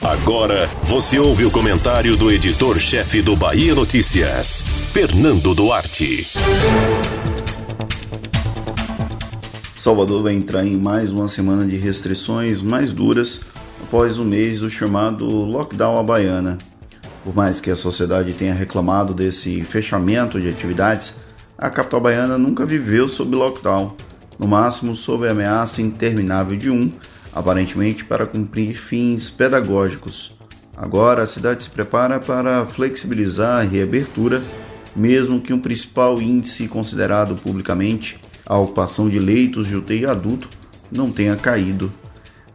Agora você ouve o comentário do editor-chefe do Bahia Notícias, Fernando Duarte. Salvador vai entrar em mais uma semana de restrições mais duras após o mês do chamado lockdown baiana. Por mais que a sociedade tenha reclamado desse fechamento de atividades, a capital baiana nunca viveu sob lockdown, no máximo sob a ameaça interminável de um, aparentemente para cumprir fins pedagógicos. Agora a cidade se prepara para flexibilizar a reabertura, mesmo que um principal índice considerado publicamente a ocupação de leitos de UTI adulto não tenha caído.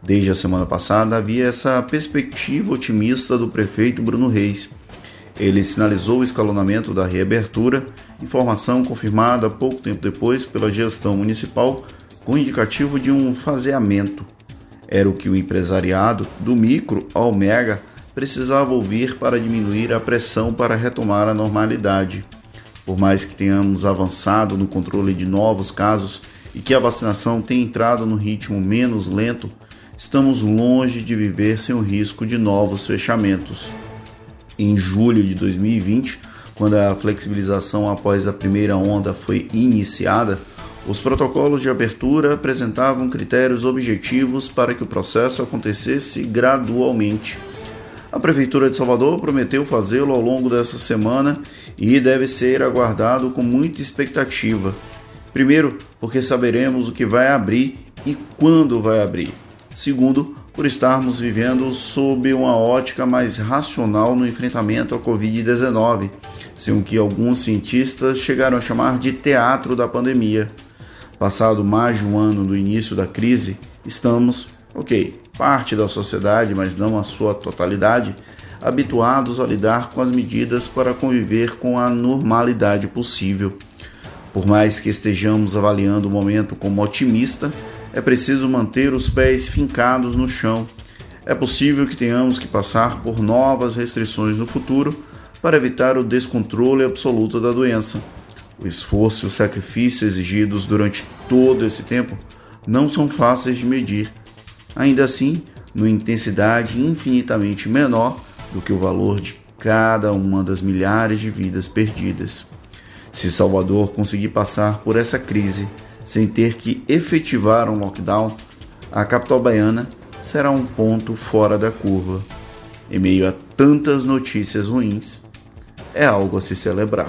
Desde a semana passada havia essa perspectiva otimista do prefeito Bruno Reis. Ele sinalizou o escalonamento da reabertura, informação confirmada pouco tempo depois pela gestão municipal com indicativo de um faseamento. Era o que o empresariado, do micro ao mega, precisava ouvir para diminuir a pressão para retomar a normalidade. Por mais que tenhamos avançado no controle de novos casos e que a vacinação tenha entrado no ritmo menos lento, estamos longe de viver sem o risco de novos fechamentos. Em julho de 2020, quando a flexibilização após a primeira onda foi iniciada, os protocolos de abertura apresentavam critérios objetivos para que o processo acontecesse gradualmente. A Prefeitura de Salvador prometeu fazê-lo ao longo dessa semana e deve ser aguardado com muita expectativa. Primeiro, porque saberemos o que vai abrir e quando vai abrir. Segundo, por estarmos vivendo sob uma ótica mais racional no enfrentamento à Covid-19, sem o que alguns cientistas chegaram a chamar de teatro da pandemia. Passado mais de um ano do início da crise, estamos, ok, parte da sociedade, mas não a sua totalidade, habituados a lidar com as medidas para conviver com a normalidade possível. Por mais que estejamos avaliando o momento como otimista, é preciso manter os pés fincados no chão. É possível que tenhamos que passar por novas restrições no futuro para evitar o descontrole absoluto da doença. O esforço e o sacrifício exigidos durante todo esse tempo não são fáceis de medir ainda assim, numa intensidade infinitamente menor do que o valor de cada uma das milhares de vidas perdidas. Se Salvador conseguir passar por essa crise sem ter que efetivar um lockdown, a capital baiana será um ponto fora da curva. Em meio a tantas notícias ruins, é algo a se celebrar.